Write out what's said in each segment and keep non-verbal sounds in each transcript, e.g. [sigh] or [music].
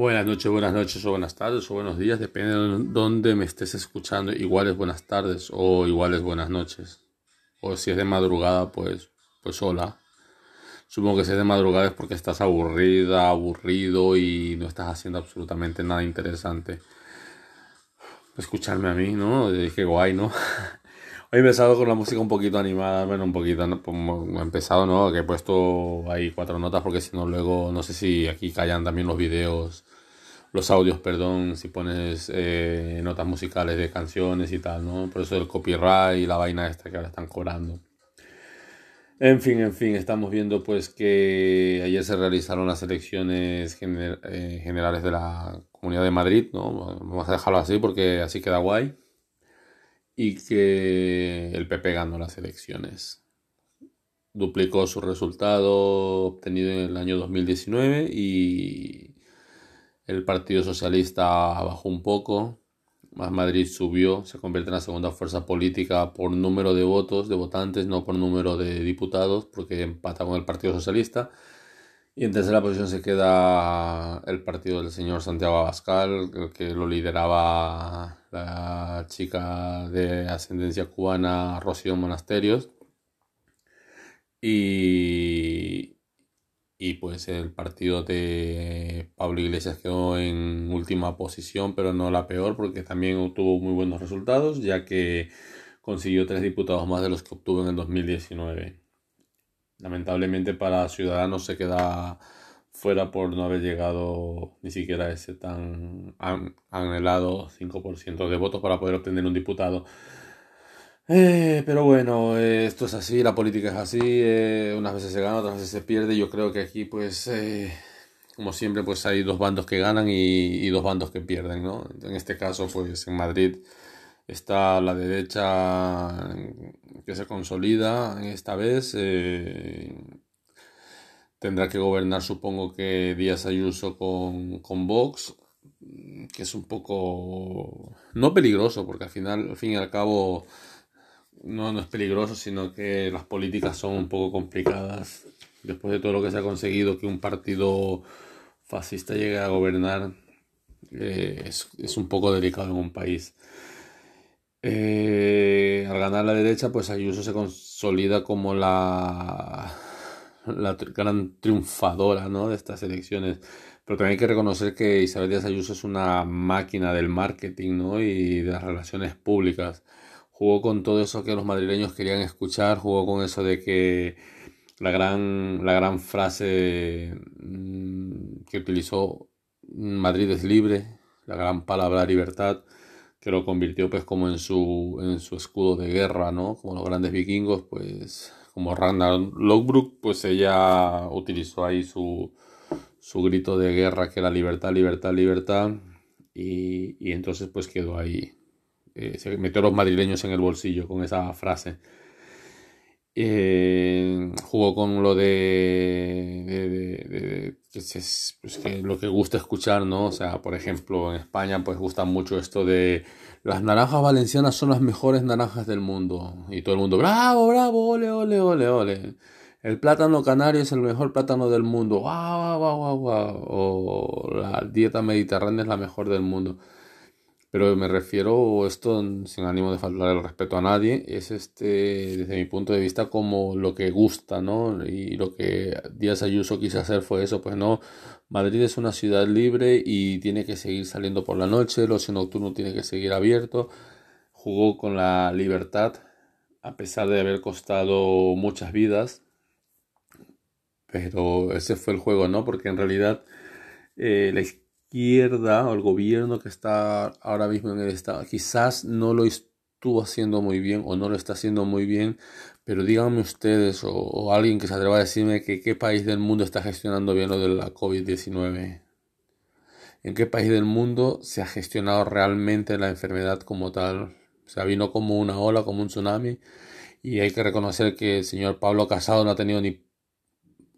Buenas noches, buenas noches o buenas tardes o buenos días, depende de dónde me estés escuchando. Iguales buenas tardes o iguales buenas noches. O si es de madrugada, pues, pues hola. Supongo que si es de madrugada es porque estás aburrida, aburrido y no estás haciendo absolutamente nada interesante. Escucharme a mí, ¿no? Qué guay, ¿no? [laughs] He empezado con la música un poquito animada, bueno, un poquito, he empezado, ¿no? Que he puesto ahí cuatro notas porque si no luego, no sé si aquí callan también los videos, los audios, perdón, si pones eh, notas musicales de canciones y tal, ¿no? Por eso el copyright y la vaina esta que ahora están cobrando. En fin, en fin, estamos viendo pues que ayer se realizaron las elecciones eh, generales de la Comunidad de Madrid, ¿no? Vamos a dejarlo así porque así queda guay y que el PP ganó las elecciones. Duplicó su resultado obtenido en el año 2019 y el Partido Socialista bajó un poco. Más Madrid subió, se convierte en la segunda fuerza política por número de votos, de votantes, no por número de diputados, porque empata con el Partido Socialista. Y en tercera posición se queda el partido del señor Santiago Abascal, que lo lideraba la chica de ascendencia cubana Rocío Monasterios. Y, y pues el partido de Pablo Iglesias quedó en última posición, pero no la peor, porque también obtuvo muy buenos resultados, ya que consiguió tres diputados más de los que obtuvo en el 2019. Lamentablemente para Ciudadanos se queda fuera por no haber llegado ni siquiera a ese tan anhelado 5% de votos para poder obtener un diputado. Eh, pero bueno, eh, esto es así, la política es así, eh, unas veces se gana, otras veces se pierde. Yo creo que aquí, pues, como siempre, pues hay dos bandos que ganan y, y, dos bandos que pierden, ¿no? En este caso, pues en Madrid está la derecha que se consolida esta vez. Eh, tendrá que gobernar, supongo que Díaz Ayuso con, con Vox, que es un poco, no peligroso, porque al final, al fin y al cabo, no, no es peligroso, sino que las políticas son un poco complicadas. Después de todo lo que se ha conseguido, que un partido fascista llegue a gobernar, eh, es, es un poco delicado en un país. Eh, al ganar la derecha, pues Ayuso se consolida como la, la gran triunfadora ¿no? de estas elecciones. Pero también hay que reconocer que Isabel Díaz Ayuso es una máquina del marketing ¿no? y de las relaciones públicas. Jugó con todo eso que los madrileños querían escuchar, jugó con eso de que la gran, la gran frase mm, que utilizó Madrid es libre, la gran palabra libertad, que lo convirtió pues como en su, en su escudo de guerra, ¿no? Como los grandes vikingos, pues como Ragnar Lothbrok, pues ella utilizó ahí su, su grito de guerra que era libertad, libertad, libertad, y, y entonces pues quedó ahí, eh, se metió a los madrileños en el bolsillo con esa frase. Eh, jugó con lo de, de, pues, que lo que gusta escuchar, ¿no? O sea, por ejemplo, en España pues gusta mucho esto de las naranjas valencianas son las mejores naranjas del mundo. Y todo el mundo, bravo, bravo, ole, ole, ole, ole. El plátano canario es el mejor plátano del mundo. Guau, guau, guau, guau. O la dieta mediterránea es la mejor del mundo pero me refiero, esto sin ánimo de faltar el respeto a nadie, es este, desde mi punto de vista, como lo que gusta, ¿no? Y lo que Díaz Ayuso quiso hacer fue eso, pues no, Madrid es una ciudad libre y tiene que seguir saliendo por la noche, el ocio nocturno tiene que seguir abierto, jugó con la libertad, a pesar de haber costado muchas vidas, pero ese fue el juego, ¿no? Porque en realidad eh, la o el gobierno que está ahora mismo en el Estado quizás no lo estuvo haciendo muy bien o no lo está haciendo muy bien, pero díganme ustedes o, alguien que se atreva a decirme que qué país del mundo está gestionando bien lo de la COVID-19. ¿En qué país del mundo se ha gestionado realmente la enfermedad como tal? O sea, vino como una ola, como un tsunami. Y hay que reconocer que el señor Pablo Casado no ha tenido ni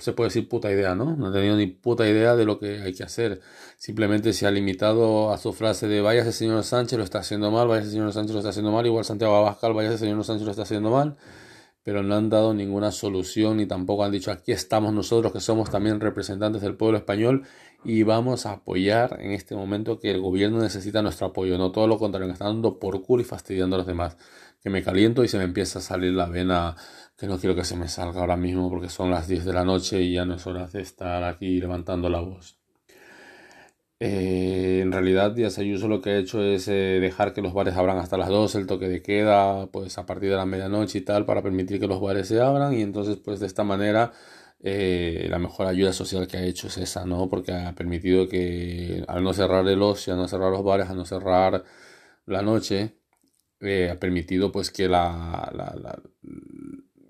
se puede decir puta idea, ¿no? No ha tenido ni puta idea de lo que hay que hacer. Simplemente se ha limitado a su frase de váyase señor Sánchez, lo está haciendo mal, váyase señor Sánchez, lo está haciendo mal, igual Santiago Abascal, váyase señor Sánchez, lo está haciendo mal, pero no han dado ninguna solución ni tampoco han dicho aquí estamos nosotros que somos también representantes del pueblo español y vamos a apoyar en este momento que el gobierno necesita nuestro apoyo, no todo lo contrario, que está dando por culo y fastidiando a los demás, que me caliento y se me empieza a salir la vena que no quiero que se me salga ahora mismo porque son las 10 de la noche y ya no es hora de estar aquí levantando la voz. Eh, en realidad Díaz Ayuso lo que ha hecho es eh, dejar que los bares abran hasta las 2, el toque de queda pues a partir de la medianoche y tal para permitir que los bares se abran y entonces pues de esta manera eh, la mejor ayuda social que ha hecho es esa, ¿no? Porque ha permitido que al no cerrar el ocio, a no cerrar los bares, a no cerrar la noche, ha permitido pues que la, la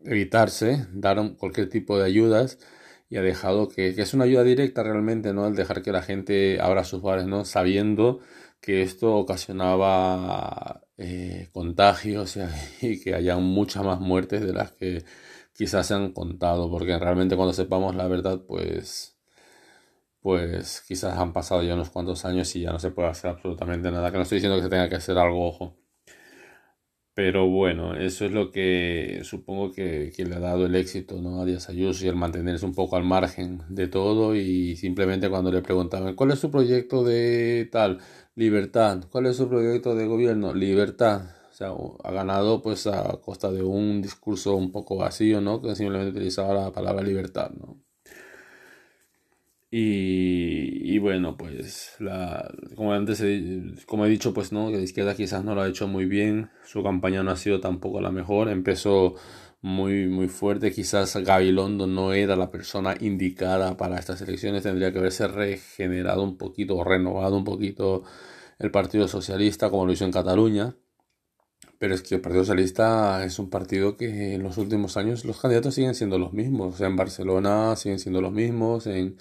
evitarse dar cualquier tipo de ayudas y ha dejado que, es una ayuda directa realmente, ¿no? El dejar que la gente abra sus bares, ¿no? Sabiendo que esto ocasionaba eh, contagios [laughs] y, que haya muchas más muertes de las que quizás se han contado, porque realmente cuando sepamos la verdad, pues, pues quizás han pasado ya unos cuantos años y ya no se puede hacer absolutamente nada. Que no estoy diciendo que se tenga que hacer algo, ojo. Pero bueno, eso es lo que supongo que, le ha dado el éxito ¿no? a Díaz Ayuso y el mantenerse un poco al margen de todo y simplemente cuando le preguntaban cuál es su proyecto de tal, libertad, cuál es su proyecto de gobierno, libertad. O sea, ha ganado pues a costa de un discurso un poco vacío, ¿no? Que simplemente utilizaba la palabra libertad, ¿no? Y, bueno, pues la, como antes he, como he dicho, pues no, que la izquierda quizás no lo ha hecho muy bien, su campaña no ha sido tampoco la mejor, empezó muy muy fuerte, quizás Gabilondo no era la persona indicada para estas elecciones, tendría que haberse regenerado un poquito o renovado un poquito el Partido Socialista como lo hizo en Cataluña. Pero es que el Partido Socialista es un partido que en los últimos años los candidatos siguen siendo los mismos. O sea, en Barcelona siguen siendo los mismos, en,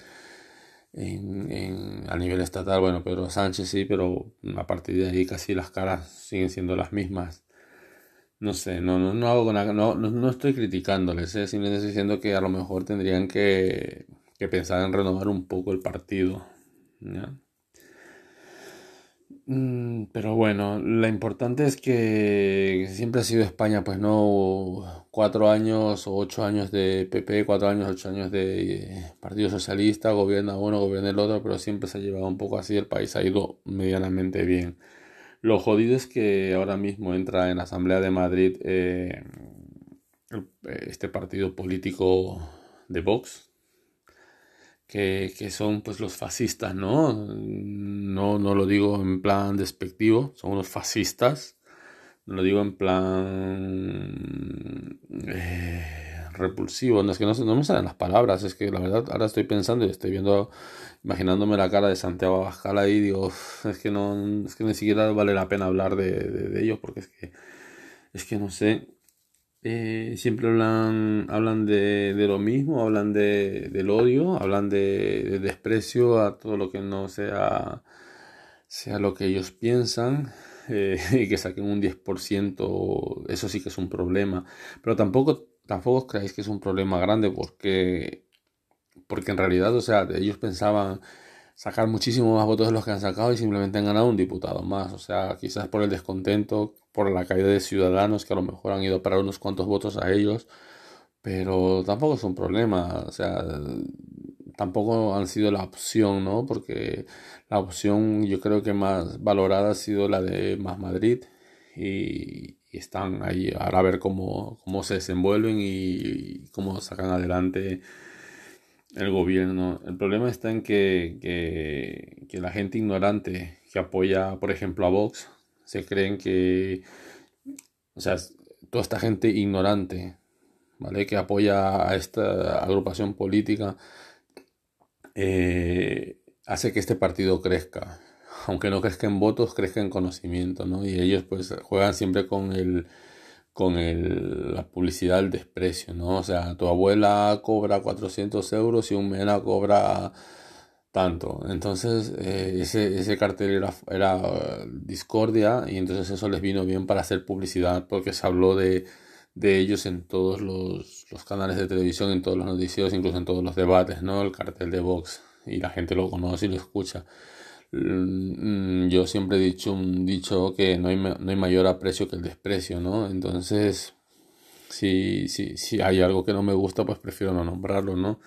en, a nivel estatal, bueno, Pedro Sánchez sí, pero a partir de ahí casi las caras siguen siendo las mismas. No sé, no, no, no hago no, no, no estoy criticándoles, ¿eh? simplemente estoy diciendo que a lo mejor tendrían que, que pensar en renovar un poco el partido. ¿ya? Mm, pero bueno, lo importante es que siempre ha sido España, pues no cuatro años o ocho años de PP, cuatro años, ocho años de Partido Socialista, gobierna uno, gobierna el otro, pero siempre se ha llevado un poco así, el país ha ido medianamente bien. Lo jodido es que ahora mismo entra en la Asamblea de Madrid eh, este partido político de Vox, que, son pues los fascistas, ¿no? ¿no? No lo digo en plan despectivo, son unos fascistas, no lo digo en plan eh, repulsivo, no es que no, no, me salen las palabras, es que la verdad ahora estoy pensando y estoy viendo, imaginándome la cara de Santiago Abascal ahí, digo, es que no, es que ni siquiera vale la pena hablar de, de, de ellos porque es que, es que no sé, eh, siempre hablan, hablan de, de, lo mismo, hablan de, del odio, hablan de, desprecio a todo lo que no sea, sea lo que ellos piensan. Eh, [laughs] y que saquen un 10%, eso sí que es un problema. Pero tampoco, tampoco creáis que es un problema grande porque, porque en realidad, o sea, ellos pensaban sacar muchísimos más votos de los que han sacado y simplemente han ganado un diputado más. O sea, quizás por el descontento, por la caída de ciudadanos que a lo mejor han ido a parar unos cuantos votos a ellos, pero tampoco es un problema. O sea, tampoco han sido la opción, ¿no? Porque la opción yo creo que más valorada ha sido la de Más Madrid y, están ahí ahora a ver cómo, cómo se desenvuelven y cómo sacan adelante el gobierno. El problema está en que, que, la gente ignorante que apoya, por ejemplo, a Vox, se creen que, o sea, toda esta gente ignorante, ¿vale? Que apoya a esta agrupación política, eh, hace que este partido crezca. Aunque no crezca en votos, crezca en conocimiento, ¿no? Y ellos pues juegan siempre con el con el, la publicidad del desprecio, ¿no? O sea, tu abuela cobra 400 euros y un mena cobra tanto. Entonces, eh, ese, ese cartel era, discordia y entonces eso les vino bien para hacer publicidad porque se habló de, de ellos en todos los, los, canales de televisión, en todos los noticieros, incluso en todos los debates, ¿no? El cartel de Vox y la gente lo conoce y lo escucha. Mm, yo siempre he dicho un dicho que no hay, no hay mayor aprecio que el desprecio, ¿no? Entonces, si, si, si hay algo que no me gusta, pues prefiero no nombrarlo, ¿no?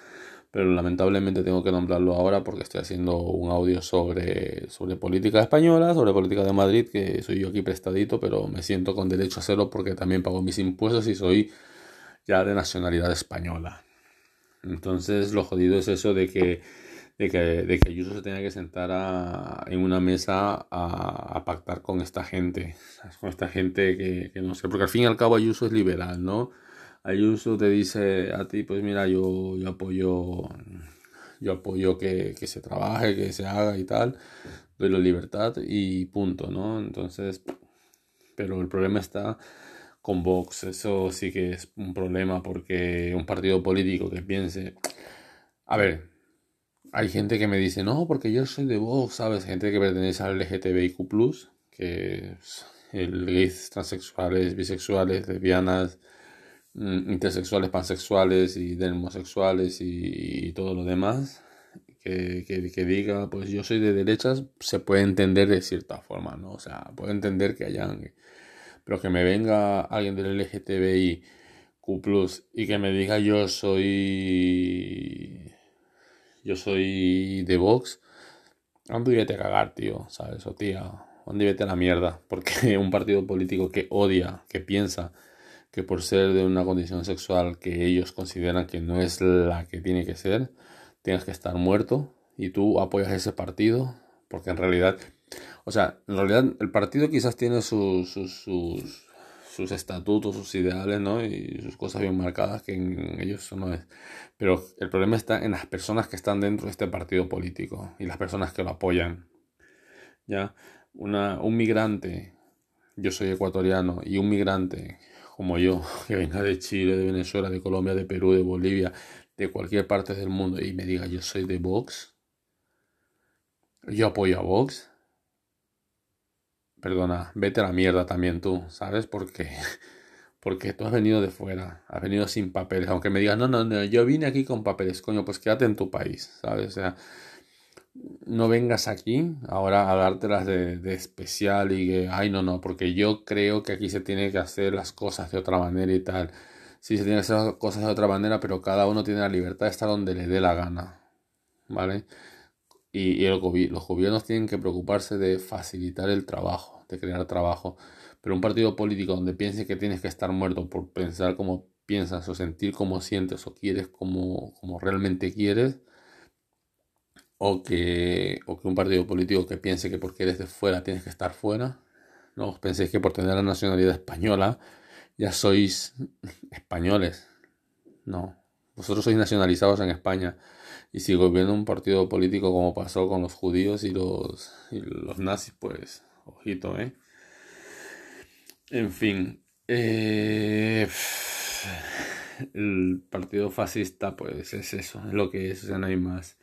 Pero lamentablemente tengo que nombrarlo ahora porque estoy haciendo un audio sobre, sobre política española, sobre política de Madrid, que soy yo aquí prestadito, pero me siento con derecho a hacerlo porque también pago mis impuestos y soy ya de nacionalidad española. Entonces lo jodido es eso de que de que, de que Ayuso se tenga que sentar en una mesa a, pactar con esta gente, con esta gente que, no sé, porque al fin y al cabo Ayuso es liberal, ¿no? Ayuso te dice a ti, pues mira, yo, yo apoyo, yo apoyo que, que se trabaje, que se haga y tal, doy la libertad y punto, ¿no? Entonces, pero el problema está con Vox, eso sí que es un problema porque un partido político que piense, a ver, hay gente que me dice, no, porque yo soy de Vox, ¿sabes? Gente que pertenece al LGTBIQ, que es el gays, transexuales, bisexuales, lesbianas, intersexuales, pansexuales y homosexuales y, todo lo demás. Que, que, diga, pues yo soy de derechas, se puede entender de cierta forma, ¿no? O sea, puedo entender que hayan. Pero que me venga alguien del LGTBIQ y que me diga yo soy yo soy de Vox, ando y vete a cagar, tío, ¿sabes? O tía, ando y vete a la mierda. Porque [laughs] un partido político que odia, que piensa que por ser de una condición sexual que ellos consideran que no es la que tiene que ser, tienes que estar muerto y tú apoyas ese partido, porque en realidad, o sea, en realidad el partido quizás tiene sus, sus sus estatutos, sus ideales, ¿no? Y sus cosas bien marcadas que en ellos eso no es. Pero el problema está en las personas que están dentro de este partido político y las personas que lo apoyan. ¿Ya? Una, un migrante, yo soy ecuatoriano, y un migrante como yo, [laughs] que venga de Chile, de Venezuela, de Colombia, de Perú, de Bolivia, de cualquier parte del mundo, y me diga yo soy de Vox, yo apoyo a Vox, perdona, vete a la mierda también tú, ¿sabes? Porque, [laughs] porque tú has venido de fuera, has venido sin papeles, aunque me digas, no, no, no, yo vine aquí con papeles, coño, pues quédate en tu país, ¿sabes? O sea, no vengas aquí ahora a dártelas de, de especial y que, ay, no, no, porque yo creo que aquí se tiene que hacer las cosas de otra manera y tal. Sí, se tiene que hacer las cosas de otra manera, pero cada uno tiene la libertad de estar donde le dé la gana, ¿vale? Y, los gobiernos tienen que preocuparse de facilitar el trabajo de crear trabajo. Pero un partido político donde pienses que tienes que estar muerto por pensar como piensas o sentir como sientes o quieres como, como realmente quieres, o que, o que un partido político que piense que porque eres de fuera tienes que estar fuera, no penséis que por tener la nacionalidad española ya sois españoles. No, vosotros sois nacionalizados en España. Y si gobierna un partido político como pasó con los judíos y los, y los nazis, pues Ojito, ¿eh? En fin. Eh, el partido fascista, pues es eso, es lo que es, o sea, no hay más.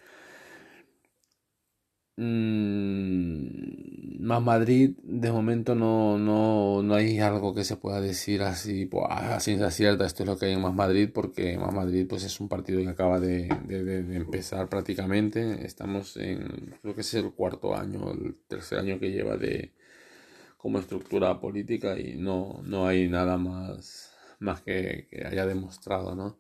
Mm, más Madrid, de momento no, no, no hay algo que se pueda decir así, a ciencia cierta, esto es lo que hay en Más Madrid, porque Más Madrid pues es un partido que acaba de, de, de, empezar prácticamente, estamos en, creo que es el cuarto año, el tercer año que lleva de como estructura política y no, no hay nada más, más que, que haya demostrado, ¿no?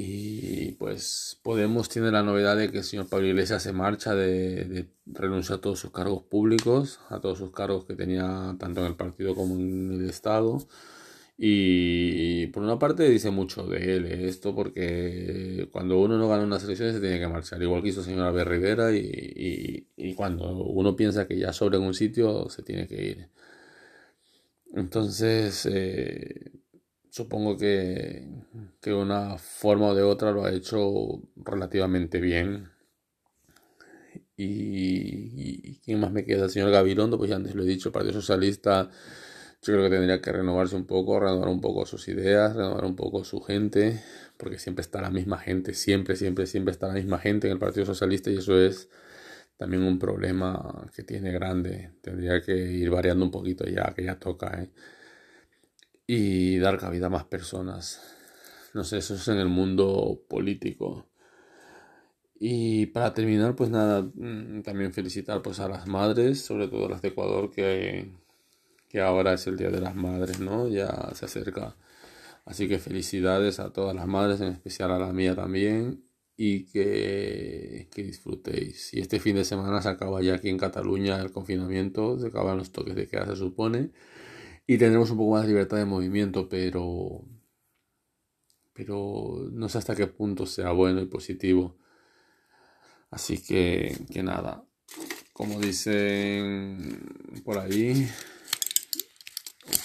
Y pues Podemos tiene la novedad de que el señor Pablo Iglesias se marcha de, de renunciar a todos sus cargos públicos, a todos sus cargos que tenía tanto en el partido como en el Estado. Y por una parte dice mucho de él eh, esto porque cuando uno no gana unas elecciones se tiene que marchar, igual que hizo B. Rivera y, y, y, cuando uno piensa que ya sobra en un sitio se tiene que ir. Entonces, eh, supongo que, que una forma o de otra lo ha hecho relativamente bien. Y, y, ¿quién más me queda? El señor Gabilondo, pues ya antes lo he dicho, el Partido Socialista, yo creo que tendría que renovarse un poco, renovar un poco sus ideas, renovar un poco su gente, porque siempre está la misma gente, siempre, siempre, siempre está la misma gente en el Partido Socialista y eso es también un problema que tiene grande. Tendría que ir variando un poquito ya, que ya toca, ¿eh? Y dar cabida a más personas. No sé, eso es en el mundo político. Y para terminar, pues nada, mm, también felicitar pues a las madres, sobre todo las de Ecuador, que, que ahora es el Día de las Madres, ¿no? Ya se acerca. Así que felicidades a todas las madres, en especial a la mía también. y que, que, disfrutéis. Y este fin de semana se acaba ya aquí en Cataluña el confinamiento, se acaban los toques de queda, se supone, y tendremos un poco más de libertad de movimiento, pero, pero no sé hasta qué punto sea bueno y positivo. Así que, que nada, como dicen por ahí,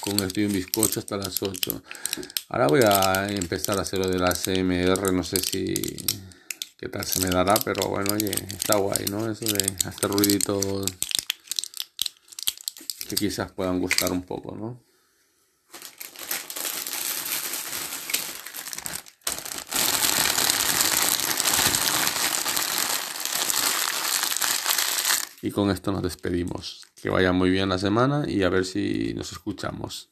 con el un bizcocho hasta las 8. Ahora voy a empezar a hacer lo de la CMR, no sé si qué tal se me dará, pero bueno, oye, está guay, ¿no? Eso de hacer ruiditos que quizás puedan gustar un poco, ¿no? Y con esto nos despedimos. Que vaya muy bien la semana y a ver si nos escuchamos.